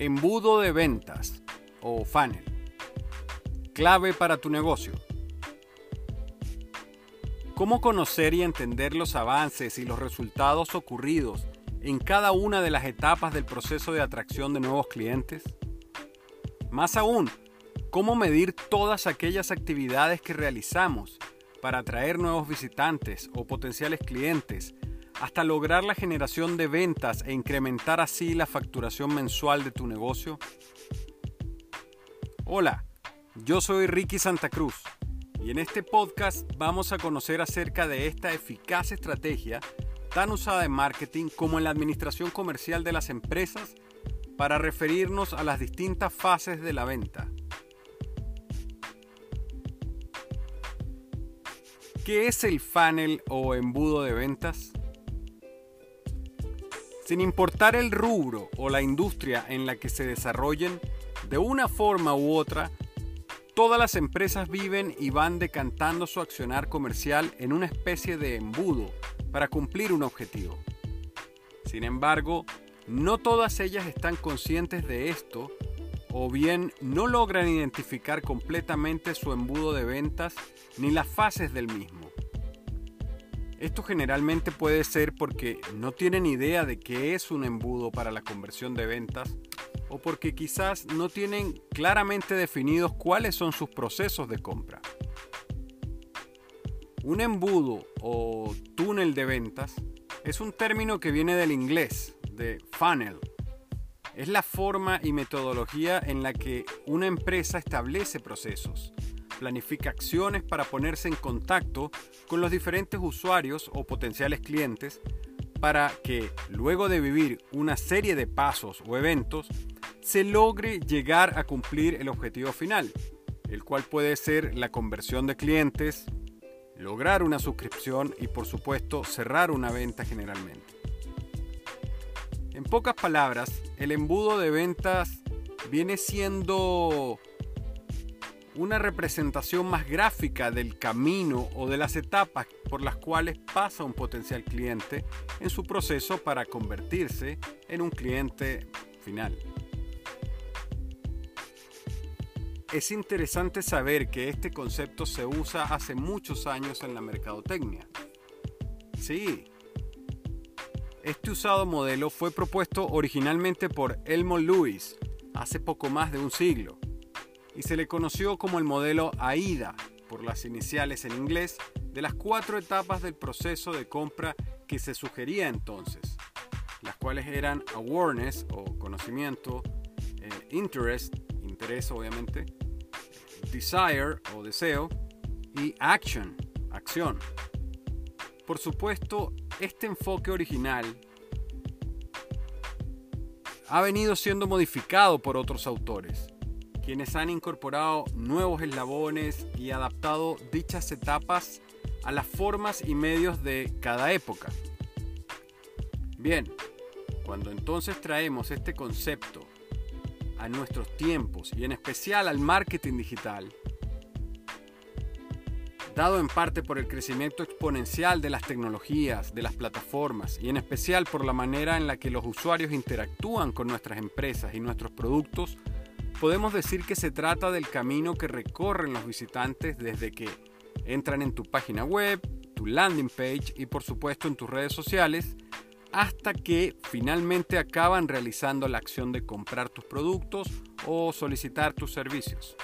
Embudo de ventas o funnel. Clave para tu negocio. ¿Cómo conocer y entender los avances y los resultados ocurridos en cada una de las etapas del proceso de atracción de nuevos clientes? Más aún, ¿cómo medir todas aquellas actividades que realizamos para atraer nuevos visitantes o potenciales clientes hasta lograr la generación de ventas e incrementar así la facturación mensual de tu negocio? Hola, yo soy Ricky Santa Cruz y en este podcast vamos a conocer acerca de esta eficaz estrategia tan usada en marketing como en la administración comercial de las empresas para referirnos a las distintas fases de la venta. ¿Qué es el funnel o embudo de ventas? Sin importar el rubro o la industria en la que se desarrollen, de una forma u otra, todas las empresas viven y van decantando su accionar comercial en una especie de embudo para cumplir un objetivo. Sin embargo, no todas ellas están conscientes de esto o bien no logran identificar completamente su embudo de ventas ni las fases del mismo. Esto generalmente puede ser porque no tienen idea de qué es un embudo para la conversión de ventas o porque quizás no tienen claramente definidos cuáles son sus procesos de compra. Un embudo o túnel de ventas es un término que viene del inglés, de funnel. Es la forma y metodología en la que una empresa establece procesos, planifica acciones para ponerse en contacto con los diferentes usuarios o potenciales clientes para que, luego de vivir una serie de pasos o eventos, se logre llegar a cumplir el objetivo final, el cual puede ser la conversión de clientes, lograr una suscripción y por supuesto cerrar una venta generalmente. En pocas palabras, el embudo de ventas viene siendo una representación más gráfica del camino o de las etapas por las cuales pasa un potencial cliente en su proceso para convertirse en un cliente final. Es interesante saber que este concepto se usa hace muchos años en la mercadotecnia. Sí, este usado modelo fue propuesto originalmente por Elmo Lewis hace poco más de un siglo y se le conoció como el modelo AIDA, por las iniciales en inglés, de las cuatro etapas del proceso de compra que se sugería entonces, las cuales eran awareness o conocimiento, eh, interest, interés obviamente, desire o deseo y action, acción. Por supuesto, este enfoque original ha venido siendo modificado por otros autores quienes han incorporado nuevos eslabones y adaptado dichas etapas a las formas y medios de cada época. Bien, cuando entonces traemos este concepto a nuestros tiempos y en especial al marketing digital, dado en parte por el crecimiento exponencial de las tecnologías, de las plataformas y en especial por la manera en la que los usuarios interactúan con nuestras empresas y nuestros productos, podemos decir que se trata del camino que recorren los visitantes desde que entran en tu página web, tu landing page y por supuesto en tus redes sociales, hasta que finalmente acaban realizando la acción de comprar tus productos o solicitar tus servicios.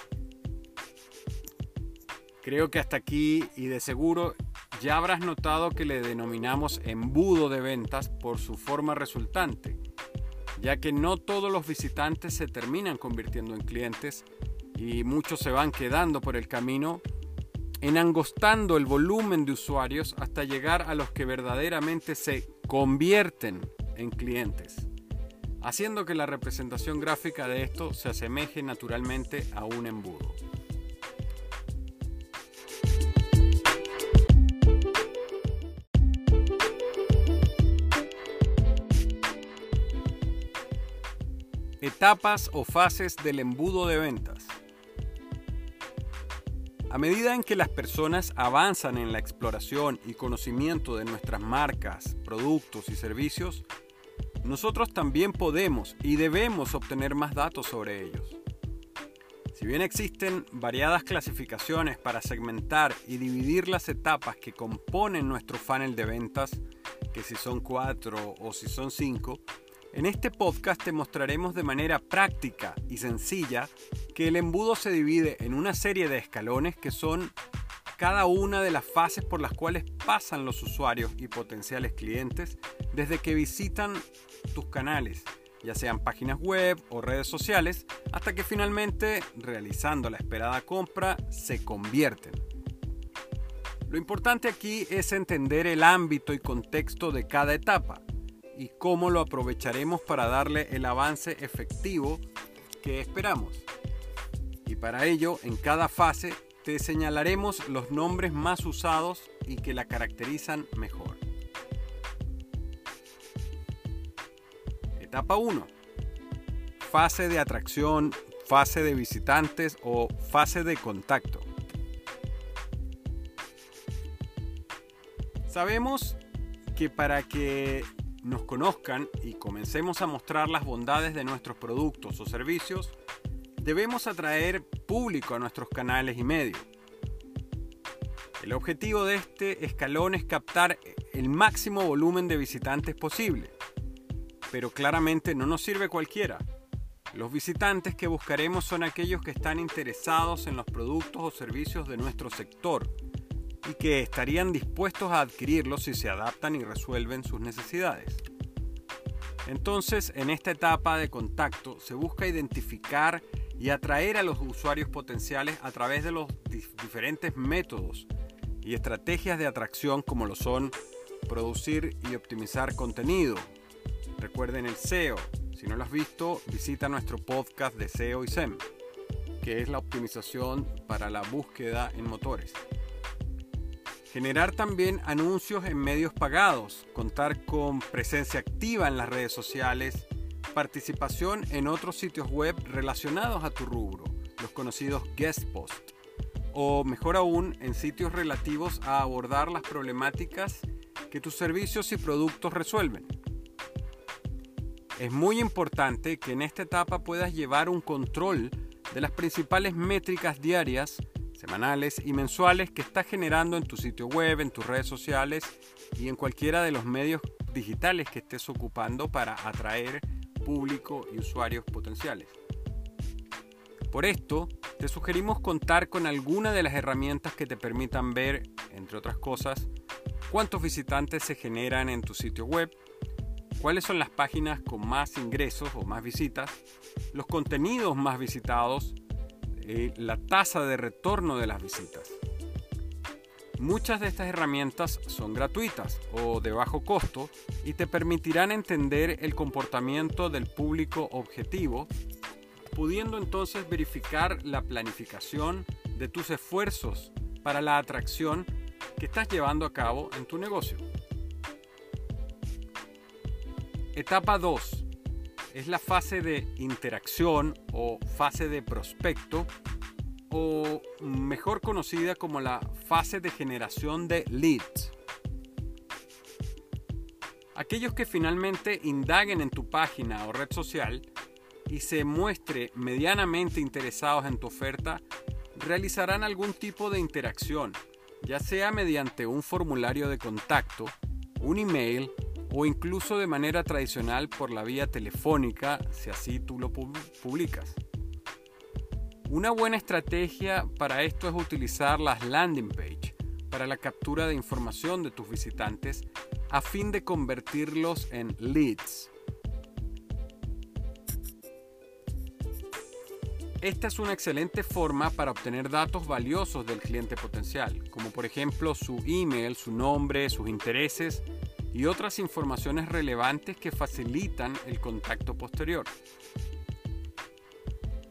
Creo que hasta aquí y de seguro ya habrás notado que le denominamos embudo de ventas por su forma resultante ya que no todos los visitantes se terminan convirtiendo en clientes y muchos se van quedando por el camino, enangostando el volumen de usuarios hasta llegar a los que verdaderamente se convierten en clientes, haciendo que la representación gráfica de esto se asemeje naturalmente a un embudo. Etapas o fases del embudo de ventas. A medida en que las personas avanzan en la exploración y conocimiento de nuestras marcas, productos y servicios, nosotros también podemos y debemos obtener más datos sobre ellos. Si bien existen variadas clasificaciones para segmentar y dividir las etapas que componen nuestro funnel de ventas, que si son cuatro o si son cinco, en este podcast te mostraremos de manera práctica y sencilla que el embudo se divide en una serie de escalones que son cada una de las fases por las cuales pasan los usuarios y potenciales clientes desde que visitan tus canales, ya sean páginas web o redes sociales, hasta que finalmente, realizando la esperada compra, se convierten. Lo importante aquí es entender el ámbito y contexto de cada etapa y cómo lo aprovecharemos para darle el avance efectivo que esperamos. Y para ello, en cada fase te señalaremos los nombres más usados y que la caracterizan mejor. Etapa 1. Fase de atracción, fase de visitantes o fase de contacto. Sabemos que para que nos conozcan y comencemos a mostrar las bondades de nuestros productos o servicios, debemos atraer público a nuestros canales y medios. El objetivo de este escalón es captar el máximo volumen de visitantes posible, pero claramente no nos sirve cualquiera. Los visitantes que buscaremos son aquellos que están interesados en los productos o servicios de nuestro sector y que estarían dispuestos a adquirirlos si se adaptan y resuelven sus necesidades. Entonces, en esta etapa de contacto se busca identificar y atraer a los usuarios potenciales a través de los diferentes métodos y estrategias de atracción como lo son producir y optimizar contenido. Recuerden el SEO. Si no lo has visto, visita nuestro podcast de SEO y SEM, que es la optimización para la búsqueda en motores. Generar también anuncios en medios pagados, contar con presencia activa en las redes sociales, participación en otros sitios web relacionados a tu rubro, los conocidos guest post, o mejor aún en sitios relativos a abordar las problemáticas que tus servicios y productos resuelven. Es muy importante que en esta etapa puedas llevar un control de las principales métricas diarias semanales y mensuales que estás generando en tu sitio web, en tus redes sociales y en cualquiera de los medios digitales que estés ocupando para atraer público y usuarios potenciales. Por esto, te sugerimos contar con alguna de las herramientas que te permitan ver, entre otras cosas, cuántos visitantes se generan en tu sitio web, cuáles son las páginas con más ingresos o más visitas, los contenidos más visitados eh, la tasa de retorno de las visitas. Muchas de estas herramientas son gratuitas o de bajo costo y te permitirán entender el comportamiento del público objetivo, pudiendo entonces verificar la planificación de tus esfuerzos para la atracción que estás llevando a cabo en tu negocio. Etapa 2 es la fase de interacción o fase de prospecto o mejor conocida como la fase de generación de leads. Aquellos que finalmente indaguen en tu página o red social y se muestre medianamente interesados en tu oferta, realizarán algún tipo de interacción, ya sea mediante un formulario de contacto, un email o incluso de manera tradicional por la vía telefónica, si así tú lo publicas. Una buena estrategia para esto es utilizar las landing page para la captura de información de tus visitantes a fin de convertirlos en leads. Esta es una excelente forma para obtener datos valiosos del cliente potencial, como por ejemplo su email, su nombre, sus intereses y otras informaciones relevantes que facilitan el contacto posterior.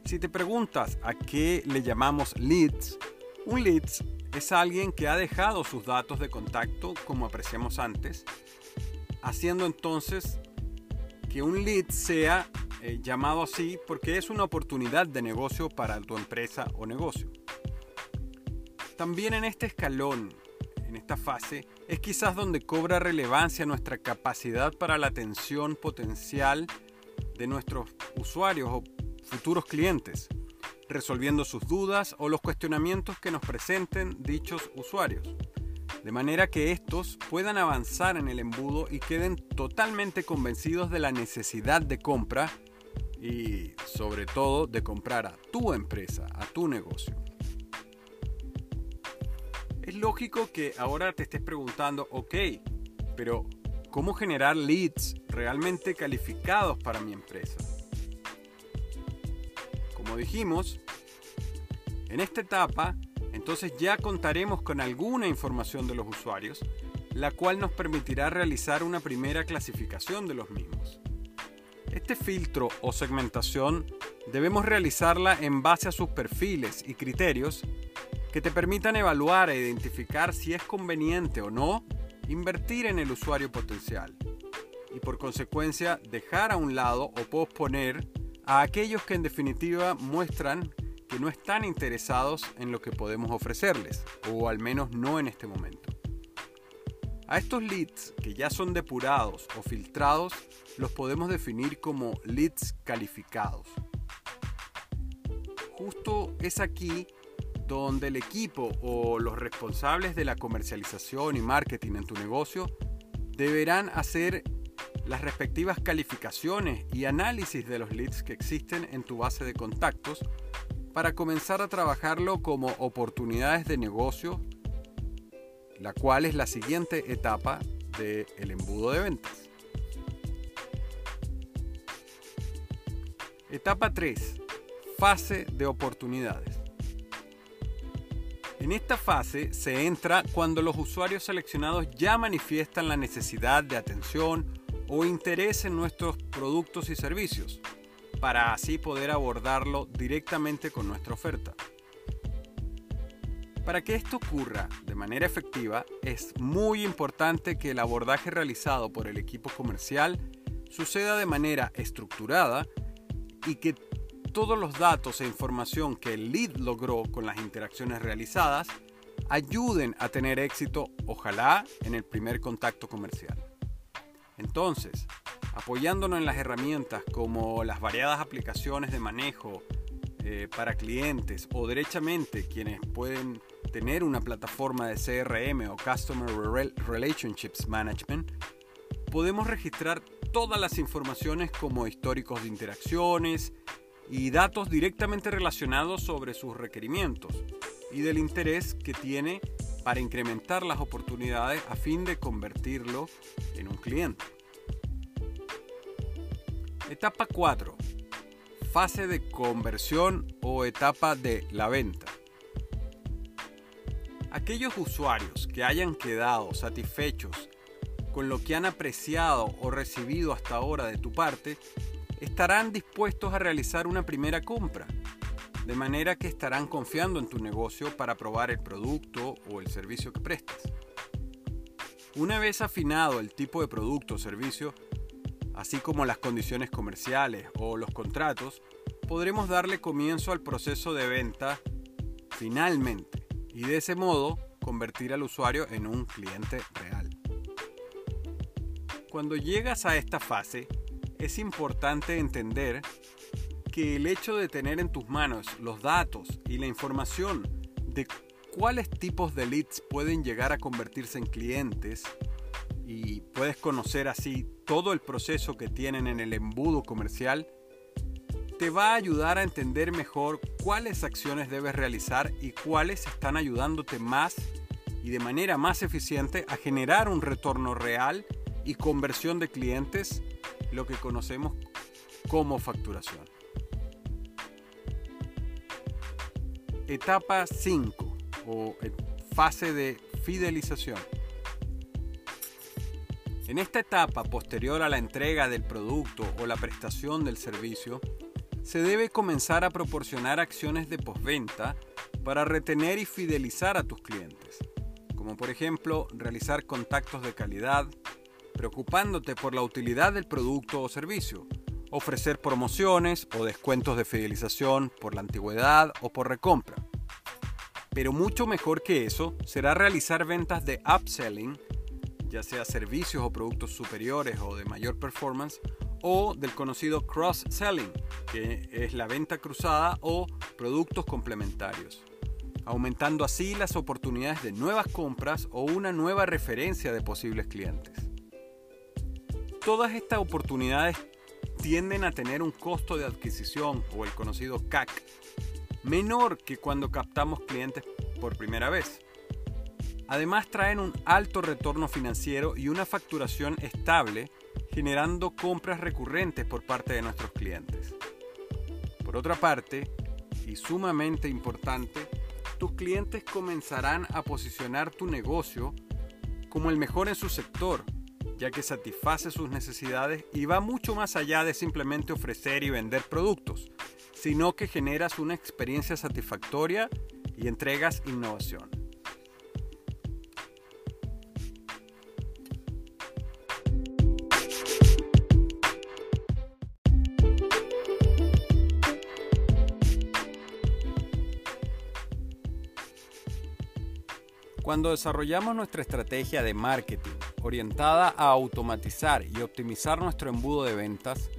Si te preguntas a qué le llamamos leads, un leads es alguien que ha dejado sus datos de contacto como apreciamos antes, haciendo entonces que un lead sea eh, llamado así porque es una oportunidad de negocio para tu empresa o negocio. También en este escalón en esta fase, es quizás donde cobra relevancia nuestra capacidad para la atención potencial de nuestros usuarios o futuros clientes, resolviendo sus dudas o los cuestionamientos que nos presenten dichos usuarios, de manera que estos puedan avanzar en el embudo y queden totalmente convencidos de la necesidad de compra y sobre todo de comprar a tu empresa, a tu negocio. Es lógico que ahora te estés preguntando, ok, pero ¿cómo generar leads realmente calificados para mi empresa? Como dijimos, en esta etapa, entonces ya contaremos con alguna información de los usuarios, la cual nos permitirá realizar una primera clasificación de los mismos. Este filtro o segmentación debemos realizarla en base a sus perfiles y criterios que te permitan evaluar e identificar si es conveniente o no invertir en el usuario potencial y por consecuencia dejar a un lado o posponer a aquellos que en definitiva muestran que no están interesados en lo que podemos ofrecerles, o al menos no en este momento. A estos leads que ya son depurados o filtrados los podemos definir como leads calificados. Justo es aquí donde el equipo o los responsables de la comercialización y marketing en tu negocio deberán hacer las respectivas calificaciones y análisis de los leads que existen en tu base de contactos para comenzar a trabajarlo como oportunidades de negocio, la cual es la siguiente etapa del embudo de ventas. Etapa 3. Fase de oportunidades. En esta fase se entra cuando los usuarios seleccionados ya manifiestan la necesidad de atención o interés en nuestros productos y servicios, para así poder abordarlo directamente con nuestra oferta. Para que esto ocurra de manera efectiva, es muy importante que el abordaje realizado por el equipo comercial suceda de manera estructurada y que todos los datos e información que el lead logró con las interacciones realizadas ayuden a tener éxito, ojalá, en el primer contacto comercial. Entonces, apoyándonos en las herramientas como las variadas aplicaciones de manejo eh, para clientes o derechamente quienes pueden tener una plataforma de CRM o Customer Relationships Management, podemos registrar todas las informaciones como históricos de interacciones, y datos directamente relacionados sobre sus requerimientos y del interés que tiene para incrementar las oportunidades a fin de convertirlo en un cliente. Etapa 4. Fase de conversión o etapa de la venta. Aquellos usuarios que hayan quedado satisfechos con lo que han apreciado o recibido hasta ahora de tu parte estarán dispuestos a realizar una primera compra, de manera que estarán confiando en tu negocio para probar el producto o el servicio que prestas. Una vez afinado el tipo de producto o servicio, así como las condiciones comerciales o los contratos, podremos darle comienzo al proceso de venta finalmente y de ese modo convertir al usuario en un cliente real. Cuando llegas a esta fase, es importante entender que el hecho de tener en tus manos los datos y la información de cuáles tipos de leads pueden llegar a convertirse en clientes y puedes conocer así todo el proceso que tienen en el embudo comercial, te va a ayudar a entender mejor cuáles acciones debes realizar y cuáles están ayudándote más y de manera más eficiente a generar un retorno real y conversión de clientes lo que conocemos como facturación. Etapa 5 o fase de fidelización. En esta etapa posterior a la entrega del producto o la prestación del servicio, se debe comenzar a proporcionar acciones de postventa para retener y fidelizar a tus clientes, como por ejemplo realizar contactos de calidad, preocupándote por la utilidad del producto o servicio, ofrecer promociones o descuentos de fidelización por la antigüedad o por recompra. Pero mucho mejor que eso será realizar ventas de upselling, ya sea servicios o productos superiores o de mayor performance, o del conocido cross-selling, que es la venta cruzada o productos complementarios, aumentando así las oportunidades de nuevas compras o una nueva referencia de posibles clientes. Todas estas oportunidades tienden a tener un costo de adquisición o el conocido CAC menor que cuando captamos clientes por primera vez. Además traen un alto retorno financiero y una facturación estable, generando compras recurrentes por parte de nuestros clientes. Por otra parte, y sumamente importante, tus clientes comenzarán a posicionar tu negocio como el mejor en su sector, ya que satisface sus necesidades y va mucho más allá de simplemente ofrecer y vender productos sino que generas una experiencia satisfactoria y entregas innovación. Cuando desarrollamos nuestra estrategia de marketing orientada a automatizar y optimizar nuestro embudo de ventas,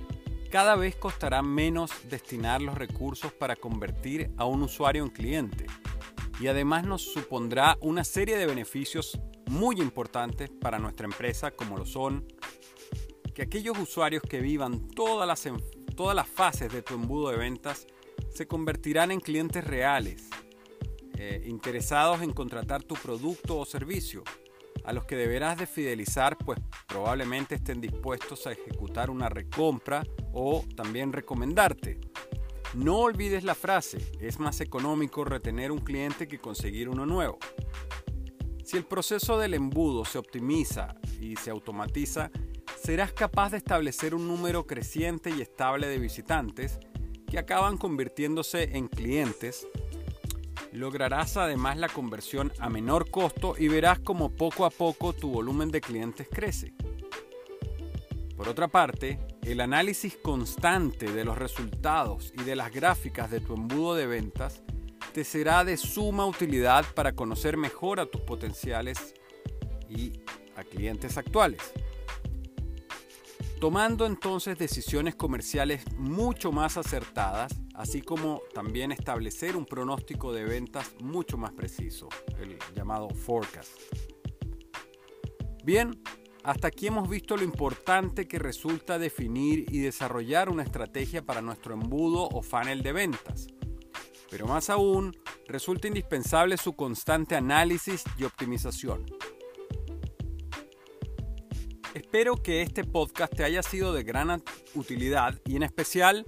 cada vez costará menos destinar los recursos para convertir a un usuario en cliente. Y además nos supondrá una serie de beneficios muy importantes para nuestra empresa como lo son que aquellos usuarios que vivan todas las, todas las fases de tu embudo de ventas se convertirán en clientes reales, eh, interesados en contratar tu producto o servicio a los que deberás de fidelizar, pues probablemente estén dispuestos a ejecutar una recompra o también recomendarte. No olvides la frase, es más económico retener un cliente que conseguir uno nuevo. Si el proceso del embudo se optimiza y se automatiza, serás capaz de establecer un número creciente y estable de visitantes que acaban convirtiéndose en clientes Lograrás además la conversión a menor costo y verás como poco a poco tu volumen de clientes crece. Por otra parte, el análisis constante de los resultados y de las gráficas de tu embudo de ventas te será de suma utilidad para conocer mejor a tus potenciales y a clientes actuales tomando entonces decisiones comerciales mucho más acertadas, así como también establecer un pronóstico de ventas mucho más preciso, el llamado forecast. Bien, hasta aquí hemos visto lo importante que resulta definir y desarrollar una estrategia para nuestro embudo o funnel de ventas. Pero más aún, resulta indispensable su constante análisis y optimización. Espero que este podcast te haya sido de gran utilidad y en especial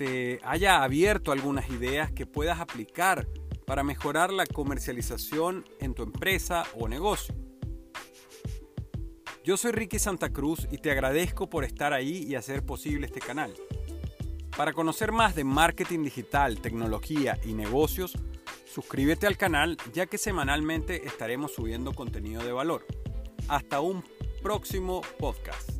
te haya abierto algunas ideas que puedas aplicar para mejorar la comercialización en tu empresa o negocio. Yo soy Ricky Santa Cruz y te agradezco por estar ahí y hacer posible este canal. Para conocer más de marketing digital, tecnología y negocios, suscríbete al canal ya que semanalmente estaremos subiendo contenido de valor. Hasta un próximo podcast.